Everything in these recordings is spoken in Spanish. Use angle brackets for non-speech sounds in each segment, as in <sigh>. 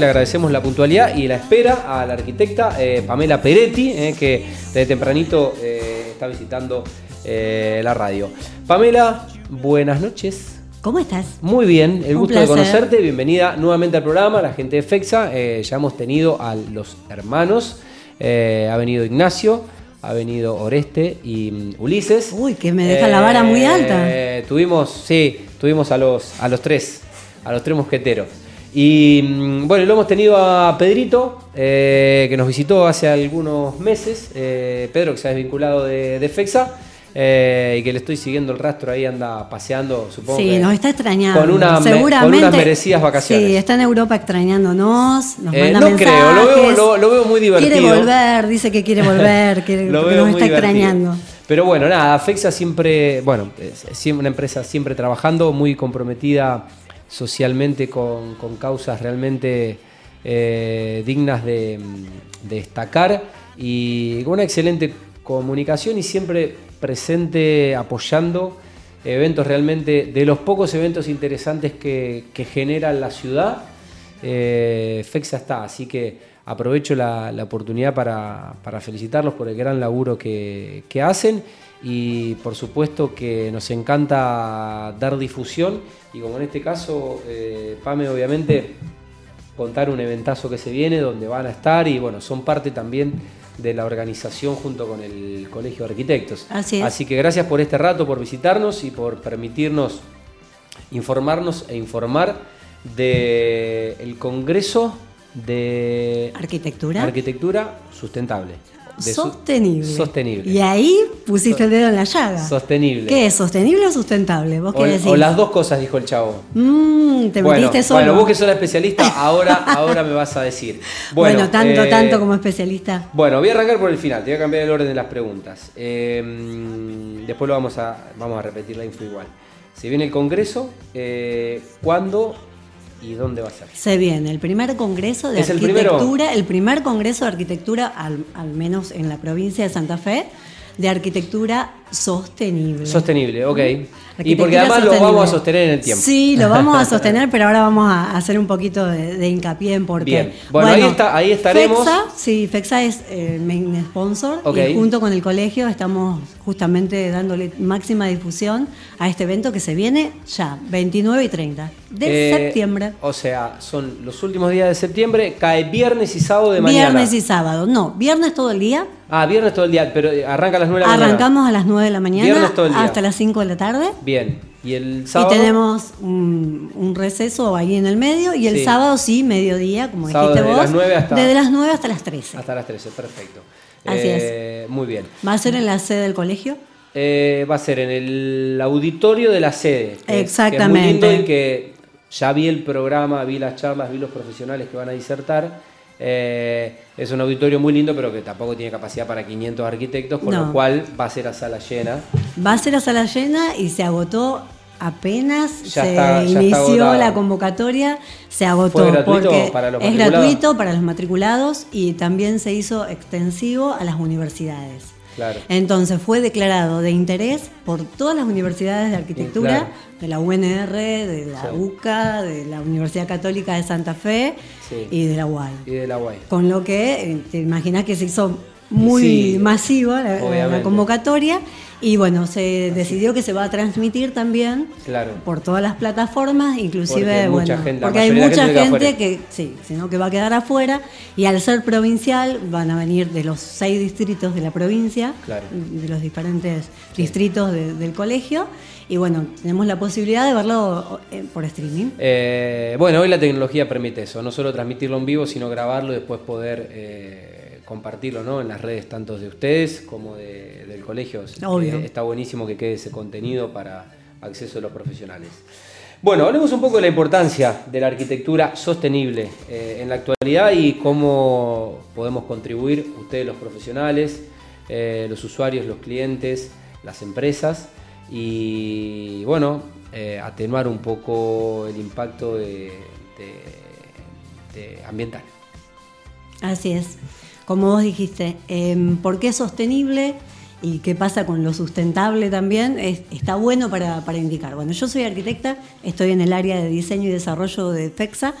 Le agradecemos la puntualidad y la espera a la arquitecta eh, Pamela Peretti, eh, que desde tempranito eh, está visitando la radio. Pamela, buenas noches. ¿Cómo estás? Muy bien, el gusto de conocerte. Bienvenida nuevamente al programa, la gente de FEXA. ya hemos tenido a los hermanos, ha venido Ignacio, ha venido Oreste y mm, Ulises. Uy, que me deja la vara muy alta. tuvimos, sí, tuvimos a los, a los tres, a los tres mosqueteros. Y mm, bueno, lo hemos tenido a Pedrito, eh, que nos visitó hace algunos meses. Eh, Pedro, que se ha desvinculado de, FEXA. Eh, y que le estoy siguiendo el rastro ahí, anda paseando, supongo. Sí, nos está extrañando. Con, una, Seguramente, unas merecidas vacaciones. Sí, está en Europa extrañándonos. Nos manda no creo, lo veo, lo, veo, muy divertido. Quiere volver, dice que quiere volver, <laughs> que nos está extrañando. Pero bueno, nada, FEXA siempre, bueno, es una empresa siempre trabajando, muy comprometida socialmente con, causas realmente eh, dignas de, destacar y con una excelente comunicación y siempre presente apoyando eventos realmente, de los pocos eventos interesantes que, genera la ciudad, eh, FEXA está, así que aprovecho la, oportunidad para, felicitarlos por el gran laburo que, que hacen y por supuesto que nos encanta dar difusión y como en este caso, eh, PAME obviamente contar un eventazo que se viene donde van a estar y bueno, son parte también de la organización junto con el Colegio de Arquitectos. Así, Así que gracias por este rato, por visitarnos y por permitirnos informarnos e informar del Congreso de Arquitectura. Arquitectura Sustentable sostenible. Sostenible. Y ahí pusiste el dedo en la llaga. Sostenible. ¿Qué es? ¿Sostenible o sustentable? ¿Vos o, qué decís? o las dos cosas, dijo el chavo. Mmm, te bueno, metiste solo. Bueno, vos que sos la especialista, ahora, ahora me vas a decir. <laughs> Bueno, tanto, eh, tanto como especialista. Bueno, voy a arrancar por el final, te voy a cambiar el orden de las preguntas. Eh, después lo vamos a, vamos a repetir la info igual. Se viene el Congreso, eh, ¿cuándo ¿Y dónde va a ser? Se viene el primer congreso de arquitectura, el, primer congreso de arquitectura, al, al, menos en la provincia de Santa Fe, de arquitectura sostenible. Sostenible, ok. Y porque además lo vamos a sostener en el tiempo. Sí, lo <laughs> vamos a sostener, pero ahora vamos a hacer un poquito de, hincapié en por qué. Bien, bueno, ahí, está, ahí estaremos. FEXA, sí, FEXA es el main sponsor y junto con el colegio estamos justamente dándole máxima difusión a este evento que se viene ya, 29 y 30 de eh, septiembre. O sea, son los últimos días de septiembre, cae viernes y sábado de mañana. Viernes y sábado, no, viernes todo el día. Ah, viernes todo el día, pero arranca a las 9 de la mañana. Arrancamos a las 9 de la mañana viernes todo el día. hasta las 5 de la tarde. Bien. ¿Y el sábado? Y tenemos un, receso ahí en el medio y el sábado sí, mediodía, como dijiste vos. Las 9 hasta, desde las 9 hasta las 13. Hasta las 13, perfecto. Así eh, es. Muy bien. ¿Va a ser en la sede del colegio? Eh, va a ser en el auditorio de la sede. Exactamente. es muy lindo y que ya vi el programa, vi las charlas, vi los profesionales que van a disertar eh, es un auditorio muy lindo, pero que tampoco tiene capacidad para 500 arquitectos, con lo cual va a ser a sala llena. Va a ser a sala llena y se agotó apenas se inició la convocatoria, se agotó. porque es gratuito para los matriculados y también se hizo extensivo a las universidades. Entonces fue declarado de interés por todas las universidades de arquitectura, de la UNR, de la UCA, de la Universidad Católica de Santa Fe y de la UAI. Y de la UAI. Con lo que eh, te imaginas que se hizo muy masiva la, convocatoria y bueno, se decidió que se va a transmitir también por todas las plataformas, inclusive porque, bueno, porque hay mucha gente, que, sí, sino que va a quedar afuera y al ser provincial van a venir de los seis distritos de la provincia, de los diferentes distritos del colegio. Y bueno, tenemos la posibilidad de verlo eh, por streaming. Eh, bueno, hoy la tecnología permite eso, no solo transmitirlo en vivo, sino grabarlo y después poder... Eh, compartirlo ¿no? en las redes tanto de ustedes como del colegio. está buenísimo que quede ese contenido para acceso de los profesionales. Bueno, hablemos un poco de la importancia de la arquitectura sostenible eh, en la actualidad y cómo podemos contribuir ustedes los profesionales, eh, los usuarios, los clientes, las empresas y bueno, eh, atenuar un poco el impacto de ambiental. Así es como vos dijiste, em, ¿por qué sostenible? y qué pasa con lo sustentable también, está bueno para, indicar. Bueno, yo soy arquitecta, estoy en el área de diseño y desarrollo de FEXA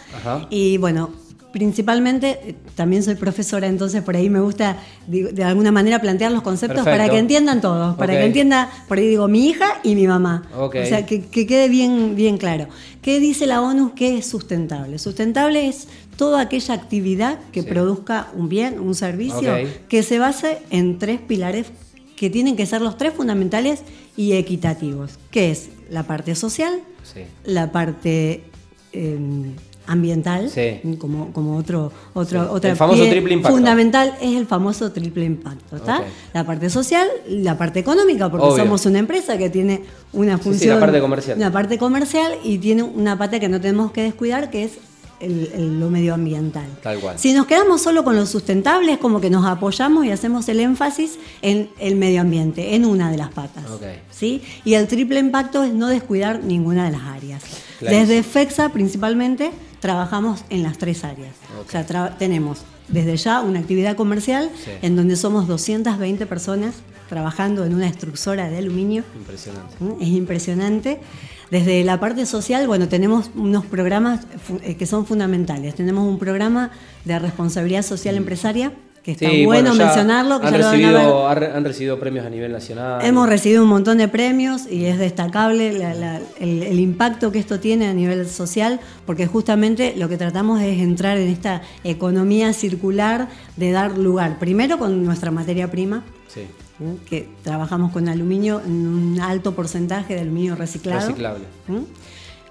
y bueno, principalmente, eh, también soy profesora, entonces por ahí me gusta de, alguna manera plantear los conceptos para que entiendan todos, para que entienda, por ahí digo, mi hija y mi mamá. O sea, que, quede bien, bien claro. ¿Qué dice la ONU que es sustentable? Sustentable es toda aquella actividad que produzca un bien, un servicio, que se base en tres pilares que tienen que ser los tres fundamentales y equitativos, que es la parte social, la parte... Em, ambiental, como, como otro, otro otra el famoso triple impacto. fundamental es el famoso triple impacto, ¿está? La parte social, la parte económica, porque somos una empresa que tiene una función, la parte comercial. una parte comercial y tiene una pata que no tenemos que descuidar, que es el, lo medioambiental. Tal cual. Si nos quedamos solo con lo sustentable, es como que nos apoyamos y hacemos el énfasis en el medio ambiente, en una de las patas. ¿sí? Y el triple impacto es no descuidar ninguna de las áreas. Desde FEXA principalmente trabajamos en las tres áreas. O sea, tenemos desde ya una actividad comercial en donde somos 220 personas trabajando en una extrusora de aluminio. Impresionante. ¿Mm? Es impresionante. Desde la parte social, bueno, tenemos unos programas eh, que son fundamentales. Tenemos un programa de responsabilidad social mm. empresaria que está bueno, mencionarlo. han, recibido, han, recibido premios a nivel nacional. Hemos recibido un montón de premios y es destacable el, impacto que esto tiene a nivel social, porque justamente lo que tratamos es entrar en esta economía circular de dar lugar, primero con nuestra materia prima. Sí que trabajamos con aluminio en un alto porcentaje de aluminio reciclado. Reciclable.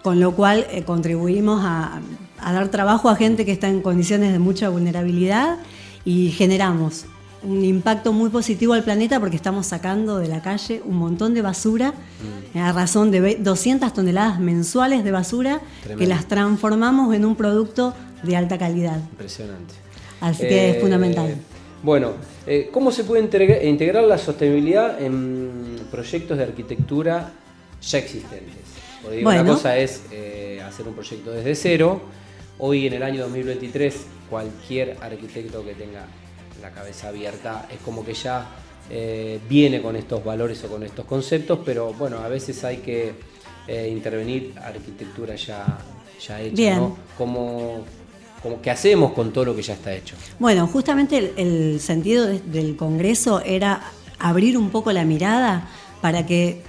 Con lo cual eh, contribuimos a, dar trabajo a gente que está en condiciones de mucha vulnerabilidad y generamos un impacto muy positivo al planeta porque estamos sacando de la calle un montón de basura, mm. a razón de 200 toneladas mensuales de basura que las transformamos en un producto de alta calidad. Impresionante. Así que es eh, fundamental. Bueno, eh, ¿cómo se puede integrar la sostenibilidad en proyectos de arquitectura ya existentes? Porque una cosa es eh, hacer un proyecto desde cero. Hoy en el año 2023 cualquier arquitecto que tenga la cabeza abierta es como que ya eh, viene con estos valores o con estos conceptos, pero bueno, a veces hay que intervenir arquitectura ya, ya hecha, ¿no? Como ¿qué hacemos con todo lo que ya está hecho? Bueno, justamente el, sentido del Congreso era abrir un poco la mirada para que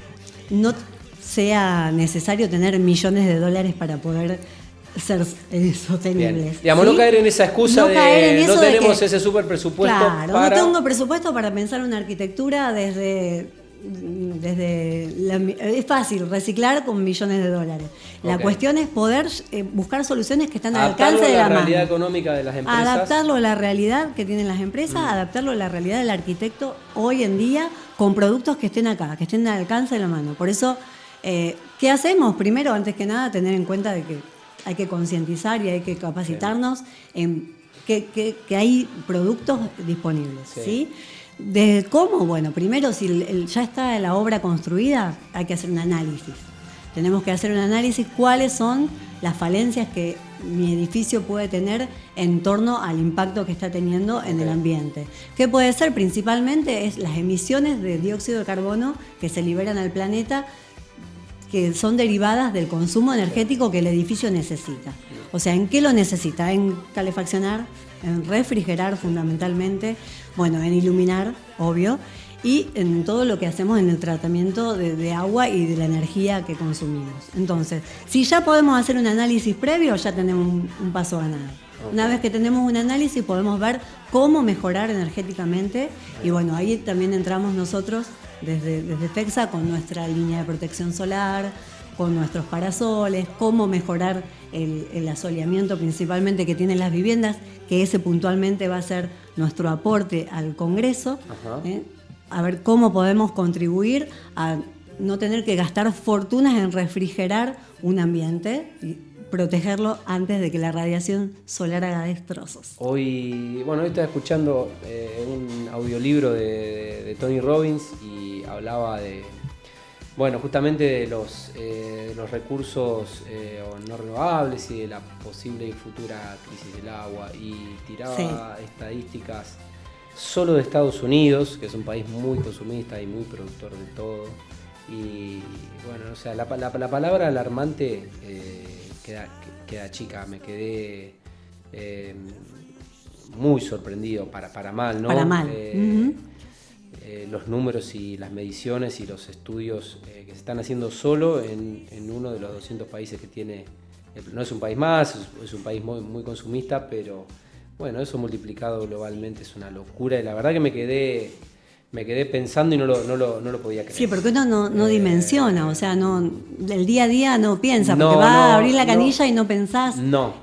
no sea necesario tener millones de dólares para poder ser eh, sostenibles. Digamos, no caer en esa excusa de no tenemos ese super presupuesto. Claro, no tengo presupuesto para pensar una arquitectura desde desde es fácil reciclar con millones de dólares. La cuestión es poder eh, buscar soluciones que están al alcance de la, la realidad económica de las empresas. Adaptarlo a la realidad que tienen las empresas, mm. adaptarlo a la realidad del arquitecto hoy en día con productos que estén acá, que estén al alcance de la mano. Por eso, eh, ¿qué hacemos? Primero, antes que nada, tener en cuenta de que hay que concientizar y hay que capacitarnos en que, hay productos disponibles. ¿sí? ¿De cómo? Bueno, primero, si ya está la obra construida, hay que hacer un análisis. Tenemos que hacer un análisis cuáles son las falencias que mi edificio puede tener en torno al impacto que está teniendo en el ambiente. ¿Qué puede ser? Principalmente es las emisiones de dióxido de carbono que se liberan al planeta que son derivadas del consumo energético que el edificio necesita. O sea, ¿en qué lo necesita? En calefaccionar, en refrigerar fundamentalmente, bueno, en iluminar, obvio, y en todo lo que hacemos en el tratamiento de, agua y de la energía que consumimos. Entonces, si ya podemos hacer un análisis previo, ya tenemos un, paso ganado. Una vez que tenemos un análisis podemos ver cómo mejorar energéticamente y bueno, ahí también entramos nosotros desde, desde FEXA con nuestra línea de protección solar, con nuestros parasoles, cómo mejorar el, asoleamiento principalmente que tienen las viviendas, que ese puntualmente va a ser nuestro aporte al Congreso, ¿eh? a ver cómo podemos contribuir a no tener que gastar fortunas en refrigerar un ambiente y protegerlo antes de que la radiación solar haga destrozos. Hoy, bueno, hoy estaba escuchando eh, un audiolibro de Tony Robbins y hablaba de, bueno, justamente de los, eh, los recursos eh, no renovables y de la posible y futura crisis del agua y tiraba estadísticas solo de Estados Unidos, que es un país muy consumista y muy productor de todo. Y bueno, o sea, la, palabra alarmante eh, queda, queda chica, me quedé muy sorprendido, para, para mal, ¿no? Para mal. Los números y las mediciones y los estudios que se están haciendo solo en, en, uno de los 200 países que tiene, no es un país más, es, un país muy, muy consumista, pero bueno, eso multiplicado globalmente es una locura y la verdad que me quedé me quedé pensando y no lo, no lo, no lo podía creer. Sí, porque uno no, no eh, dimensiona, o sea, no del día a día no piensa, porque va a abrir la canilla y no pensás. No,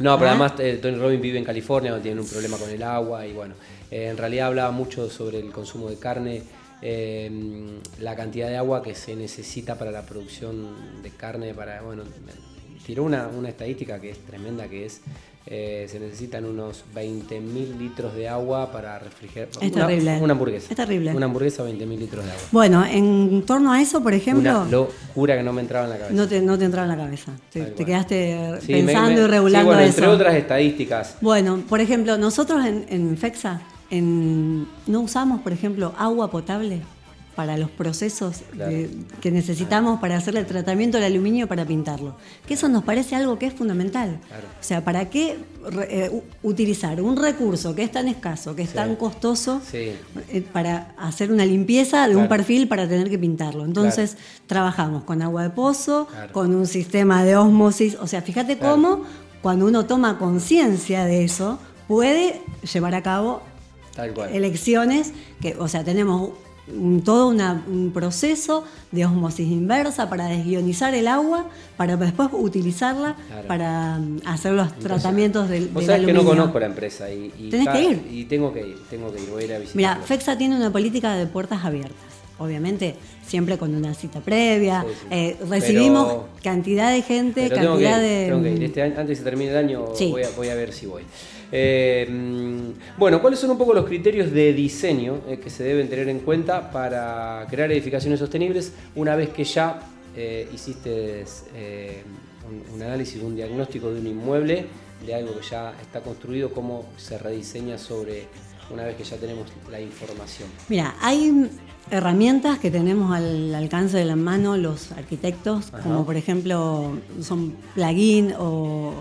no, pero ¿Ah? además eh, Tony Robbins vive en California, donde tiene un problema con el agua y bueno, eh, en realidad hablaba mucho sobre el consumo de carne, la cantidad de agua que se necesita para la producción de carne, para, bueno, tiró una, una estadística que es tremenda, que es eh, se necesitan unos 20.000 litros de agua para refrigerar. Es una, terrible. Una hamburguesa. Es terrible. Una hamburguesa, 20.000 litros de agua. Bueno, en torno a eso, por ejemplo. Una locura que no me entraba en la cabeza. No te, no te entraba en la cabeza. Te, quedaste pensando y regulando sí, bueno, Entre otras estadísticas. Bueno, por ejemplo, nosotros en, en FEXA en, no usamos, por ejemplo, agua potable para los procesos que necesitamos para hacer el tratamiento del aluminio para pintarlo. Que eso nos parece algo que es fundamental. O sea, ¿para qué eh, utilizar un recurso que es tan escaso, que es tan costoso, eh, para hacer una limpieza de un perfil para tener que pintarlo? Entonces, trabajamos con agua de pozo, con un sistema de osmosis. O sea, fíjate cómo cuando uno toma conciencia de eso, puede llevar a cabo elecciones que, o sea, tenemos todo un proceso de osmosis inversa para desguionizar el agua, para después utilizarla para mm, hacer los tratamientos del, ¿Vos sabés que no conozco la empresa y, Tenés que ir. Y tengo que ir, tengo que ir, voy a ir a visitar. Mira, FEXA tiene una política de puertas abiertas. Obviamente, siempre con una cita previa. Eh, recibimos cantidad de gente, cantidad de. Tengo que ir. Este antes de que termine el año, voy, a, voy a ver si voy. Eh, bueno, ¿cuáles son un poco los criterios de diseño eh, que se deben tener en cuenta para crear edificaciones sostenibles una vez que ya hiciste un, análisis, un diagnóstico de un inmueble, de algo que ya está construido, cómo se rediseña sobre una vez que ya tenemos la información? Mira, hay herramientas que tenemos al alcance de la mano los arquitectos, como por ejemplo son plugin o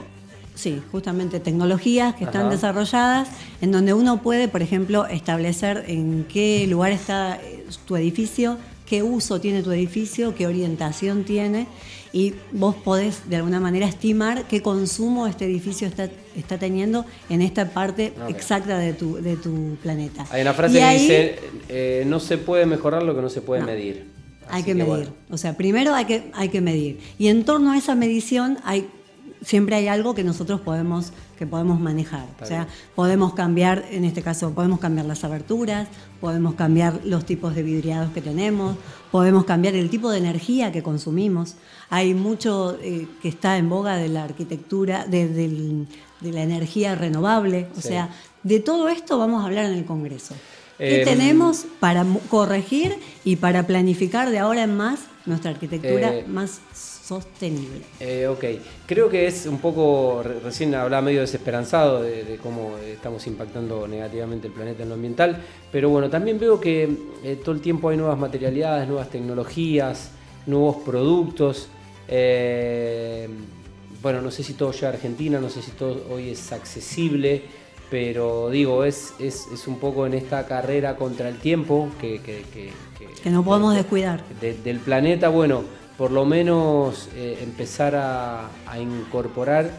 Sí, justamente tecnologías que están desarrolladas en donde uno puede, por ejemplo, establecer en qué lugar está tu edificio, qué uso tiene tu edificio, qué orientación tiene y vos podés de alguna manera estimar qué consumo este edificio está, está teniendo en esta parte exacta de tu, de tu planeta. Hay una frase que dice, eh, no se puede mejorar lo que no se puede medir. hay que, medir. O sea, primero hay que, hay que medir. Y en torno a esa medición hay siempre hay algo que nosotros podemos que podemos manejar. o sea, podemos cambiar, en este caso, podemos cambiar las aberturas, podemos cambiar los tipos de vidriados que tenemos, podemos cambiar el tipo de energía que consumimos. Hay mucho eh, que está en boga de la arquitectura, de, la energía renovable. O sea, de todo esto vamos a hablar en el Congreso. ¿Qué em, tenemos para corregir y para planificar de ahora en más nuestra arquitectura eh, más sostenible. Eh, ok, creo que es un poco, recién hablaba medio desesperanzado de, cómo estamos impactando negativamente el planeta en lo ambiental, pero bueno, también veo que eh, todo el tiempo hay nuevas materialidades, nuevas tecnologías, nuevos productos. Eh, bueno, no sé si todo llega a Argentina, no sé si todo hoy es accesible, pero digo, es, es, un poco en esta carrera contra el tiempo que, que, que, no podemos descuidar. del planeta, bueno por lo menos eh, empezar a, incorporar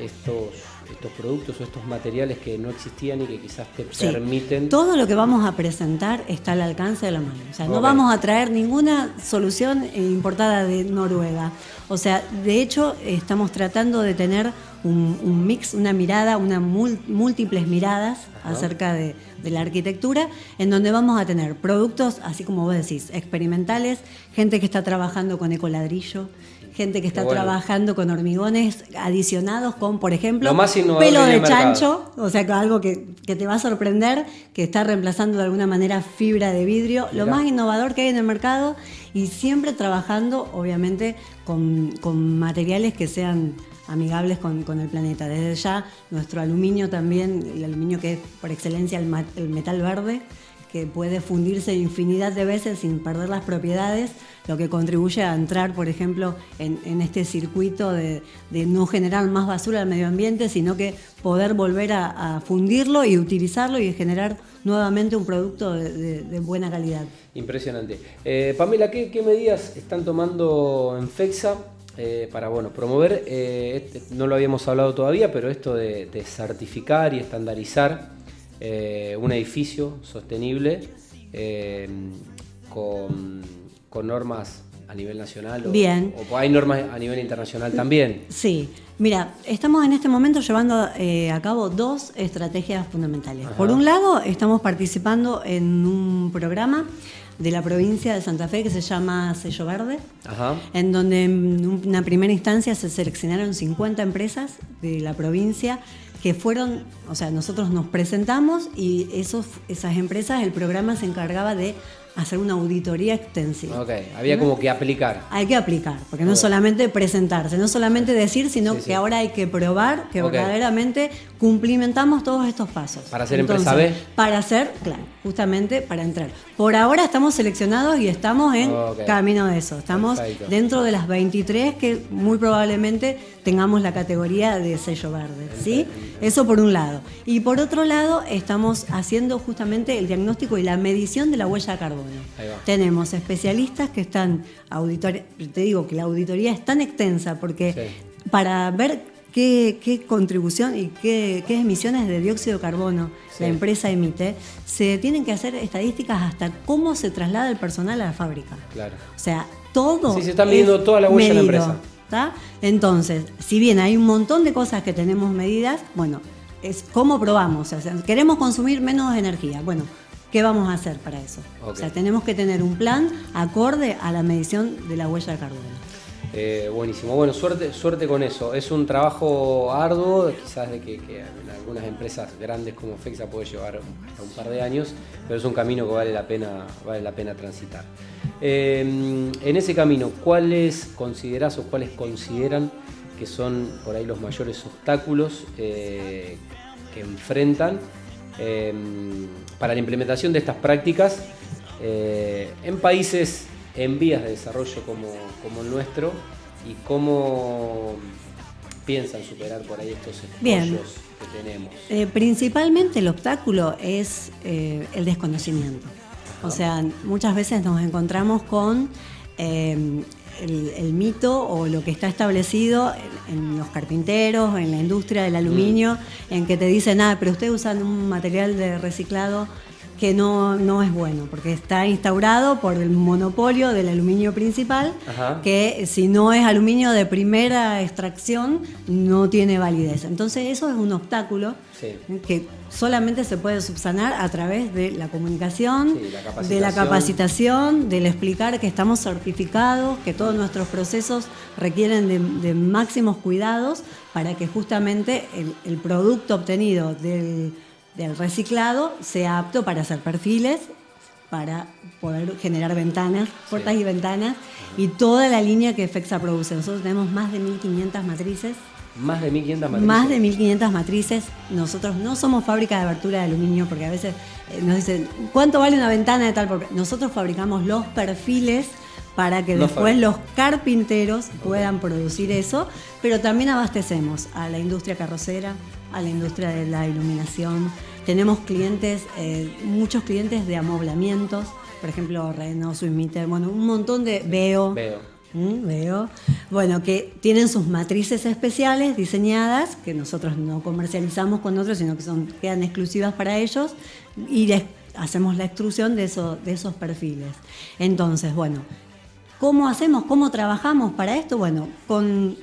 estos, estos productos o estos materiales que no existían y que quizás te permiten. Todo lo que vamos a presentar está al alcance de la mano. O sea, no vamos a traer ninguna solución importada de Noruega. O sea, de hecho, estamos tratando de tener un, mix, una mirada, unas múltiples miradas acerca de, la arquitectura, en donde vamos a tener productos, así como vos decís, experimentales, gente que está trabajando con ecoladrillo, gente que está trabajando con hormigones adicionados con, por ejemplo, pelo de chancho, o sea, algo que, te va a sorprender, que está reemplazando de alguna manera fibra de vidrio, lo más innovador que hay en el mercado y siempre trabajando, obviamente, con, con materiales que sean amigables con, el planeta. Desde ya, nuestro aluminio también, el aluminio que es por excelencia el, metal verde, que puede fundirse infinidad de veces sin perder las propiedades, lo que contribuye a entrar, por ejemplo, en, este circuito de, no generar más basura al medio ambiente, sino que poder volver a, fundirlo y utilizarlo y generar nuevamente un producto de, buena calidad. Impresionante. Eh, Pamela, ¿qué, medidas están tomando en FEXA eh, para bueno, promover, eh, este, no lo habíamos hablado todavía, pero esto de, certificar y estandarizar un edificio sostenible con con normas a nivel nacional? O, Bien. ¿O hay normas a nivel internacional también? Sí. Mira, estamos en este momento llevando eh, a cabo dos estrategias fundamentales. Por un lado, estamos participando en un programa de la provincia de Santa Fe que se llama Sello Verde, en donde en una primera instancia se seleccionaron 50 empresas de la provincia que fueron, o sea, nosotros nos presentamos y esos, esas empresas, el programa se encargaba de hacer una auditoría extensiva. Ok, había como que aplicar. Hay que aplicar, porque no solamente presentarse, no solamente decir, sino que ahora hay que probar que verdaderamente cumplimentamos todos estos pasos. Para ser empresa B. Para ser, claro, justamente para entrar. Por ahora estamos seleccionados y estamos en camino de eso. Estamos dentro de las 23 que muy probablemente tengamos la categoría de sello verde. ¿sí? Eso por un lado. Y por otro lado, estamos haciendo justamente el diagnóstico y la medición de la huella de carbono. Tenemos especialistas que están auditoría, te digo que la auditoría es tan extensa porque para ver qué, contribución y qué, emisiones de dióxido de carbono la empresa emite, se tienen que hacer estadísticas hasta cómo se traslada el personal a la fábrica. Claro. O sea, todo. Sí, se está midiendo toda la huella de la empresa. Entonces, si bien hay un montón de cosas que tenemos medidas, bueno, es cómo probamos. O sea, queremos consumir menos energía. Bueno, ¿qué vamos a hacer para eso? O sea, tenemos que tener un plan acorde a la medición de la huella de carbono. Eh, buenísimo. Bueno, suerte, suerte con eso. Es un trabajo arduo, quizás de que, en algunas empresas grandes como FEXA puede llevar hasta un par de años, pero es un camino que vale la pena, vale la pena transitar. Eh, en ese camino, ¿cuáles considerás o cuáles consideran que son por ahí los mayores obstáculos eh, que enfrentan para la implementación de estas prácticas en países en vías de desarrollo como, como el nuestro y cómo piensan superar por ahí estos escollos que tenemos. Eh, principalmente el obstáculo es eh, el desconocimiento. O sea, muchas veces nos encontramos con eh, el, mito o lo que está establecido en, los carpinteros, en la industria del aluminio, mm. en que te dicen, ah, pero ustedes usan un material de reciclado que no, no es bueno, porque está instaurado por el monopolio del aluminio principal, que si no es aluminio de primera extracción, no tiene validez. Entonces eso es un obstáculo que solamente se puede subsanar a través de la comunicación, de la capacitación, del explicar que estamos certificados, que todos nuestros procesos requieren de, máximos cuidados para que justamente el producto obtenido del del reciclado sea apto para hacer perfiles, para poder generar ventanas, puertas y ventanas, y toda la línea que FEXA produce. Nosotros tenemos más de 1.500 matrices. Más de 1.500 matrices. Más de 1.500 matrices. Nosotros no somos fábrica de abertura de aluminio, porque a veces eh, nos dicen, ¿cuánto vale una ventana de tal? Nosotros fabricamos los perfiles para que después los carpinteros puedan producir eso, pero también abastecemos a la industria carrocera, a la industria de la iluminación. Tenemos clientes, eh, muchos clientes de amoblamientos, por ejemplo, Renault, Swimmeter, bueno, un montón de Veo. Veo. Mm, veo. Bueno, que tienen sus matrices especiales diseñadas, que nosotros no comercializamos con otros, sino que son, quedan exclusivas para ellos, y hacemos la extrusión de, eso, de esos perfiles. Entonces, bueno, ¿cómo hacemos? ¿Cómo trabajamos para esto? Bueno, con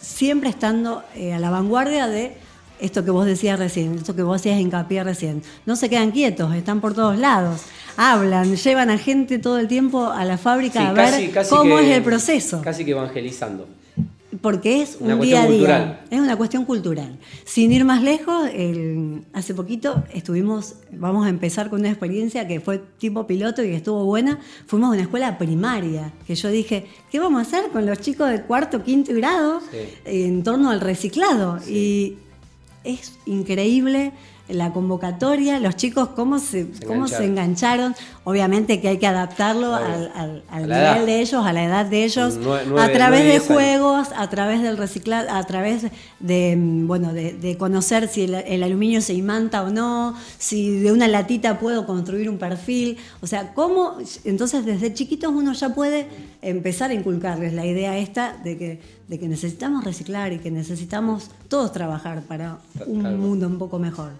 siempre estando eh, a la vanguardia de esto que vos decías recién, esto que vos hacías hincapié recién. No se quedan quietos, están por todos lados. Hablan, llevan a gente todo el tiempo a la fábrica a ver cómo es el proceso. Casi que evangelizando. Porque es un día a día. Es una cuestión cultural. Sin ir más lejos, hace poquito estuvimos, vamos a empezar con una experiencia que fue tipo piloto y estuvo buena. Fuimos a una escuela primaria, que yo dije, ¿qué vamos a hacer con los chicos de cuarto, quinto grado en torno al reciclado? Y es increíble la convocatoria, los chicos cómo se, cómo se engancharon. Obviamente que hay que adaptarlo al, nivel de ellos, a la edad de ellos, a través de juegos, a través del reciclar, a través de bueno de, conocer si el, aluminio se imanta o no, si de una latita puedo construir un perfil. O sea, cómo entonces desde chiquitos uno ya puede empezar a inculcarles la idea esta de que, de que necesitamos reciclar y que necesitamos todos trabajar para un mundo un poco mejor.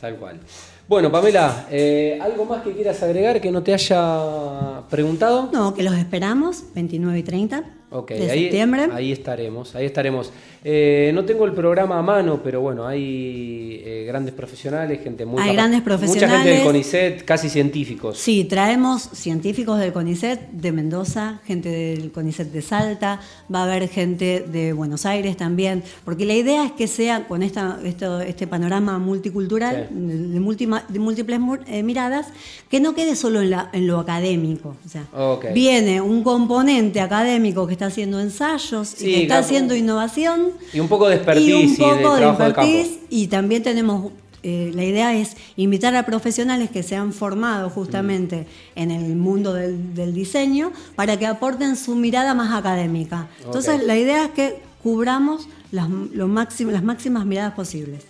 Tal cual. Bueno, Pamela, eh, ¿algo más que quieras agregar que no te haya preguntado? No, que los esperamos, 29 y 30 Ok, ahí, Ahí estaremos, ahí estaremos. Eh, no tengo el programa a mano, pero bueno, hay eh, grandes profesionales, gente muy... Hay grandes profesionales. Mucha gente del CONICET, casi científicos. Sí, traemos científicos del CONICET de Mendoza, gente del CONICET de Salta, va a haber gente de Buenos Aires también, porque la idea es que sea con esta, este panorama multicultural, de, múltiples eh, miradas, que no quede solo en, la, en lo académico. O sea, viene un componente académico que está haciendo ensayos y que está haciendo innovación. Y un poco de expertise. Y un poco de, expertise. Y también tenemos eh, la idea es invitar a profesionales que se han formado justamente mm. en el mundo del, diseño para que aporten su mirada más académica. Entonces, la idea es que cubramos las, lo máximo, las máximas miradas posibles.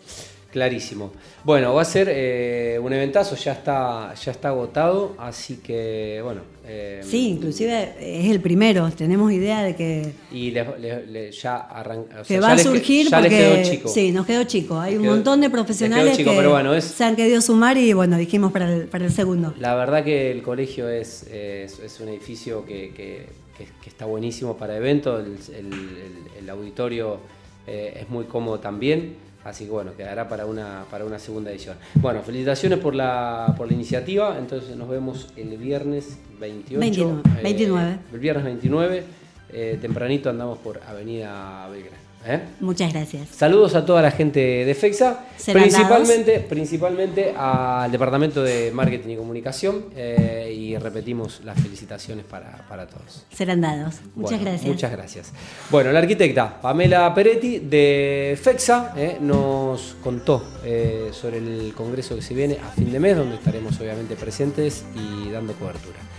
Clarísimo. Bueno, va a ser eh, un eventazo, ya está, ya está agotado, así que bueno. Eh, sí, inclusive es el primero, tenemos idea de que. Y ya arranca. que va a surgir porque. quedó chico. Sí, nos quedó chico. Hay un montón de profesionales que se han querido sumar y bueno, dijimos para el, para el segundo. La verdad que el colegio es, es, un edificio que, que, está buenísimo para eventos, el, auditorio eh, es muy cómodo también. Así que bueno, quedará para una, para una segunda edición. Bueno, felicitaciones por la, por la iniciativa. Entonces nos vemos el viernes 28. 29. Eh, el viernes 29. Eh, tempranito andamos por Avenida Belgrano. ¿Eh? Muchas gracias. Saludos a toda la gente de FEXA, principalmente, principalmente al Departamento de Marketing y Comunicación eh, y repetimos las felicitaciones para, todos. Serán dados. Muchas gracias. Muchas gracias. Bueno, la arquitecta Pamela Peretti de FEXA eh, nos contó sobre el congreso que se viene a fin de mes, donde estaremos obviamente presentes y dando cobertura.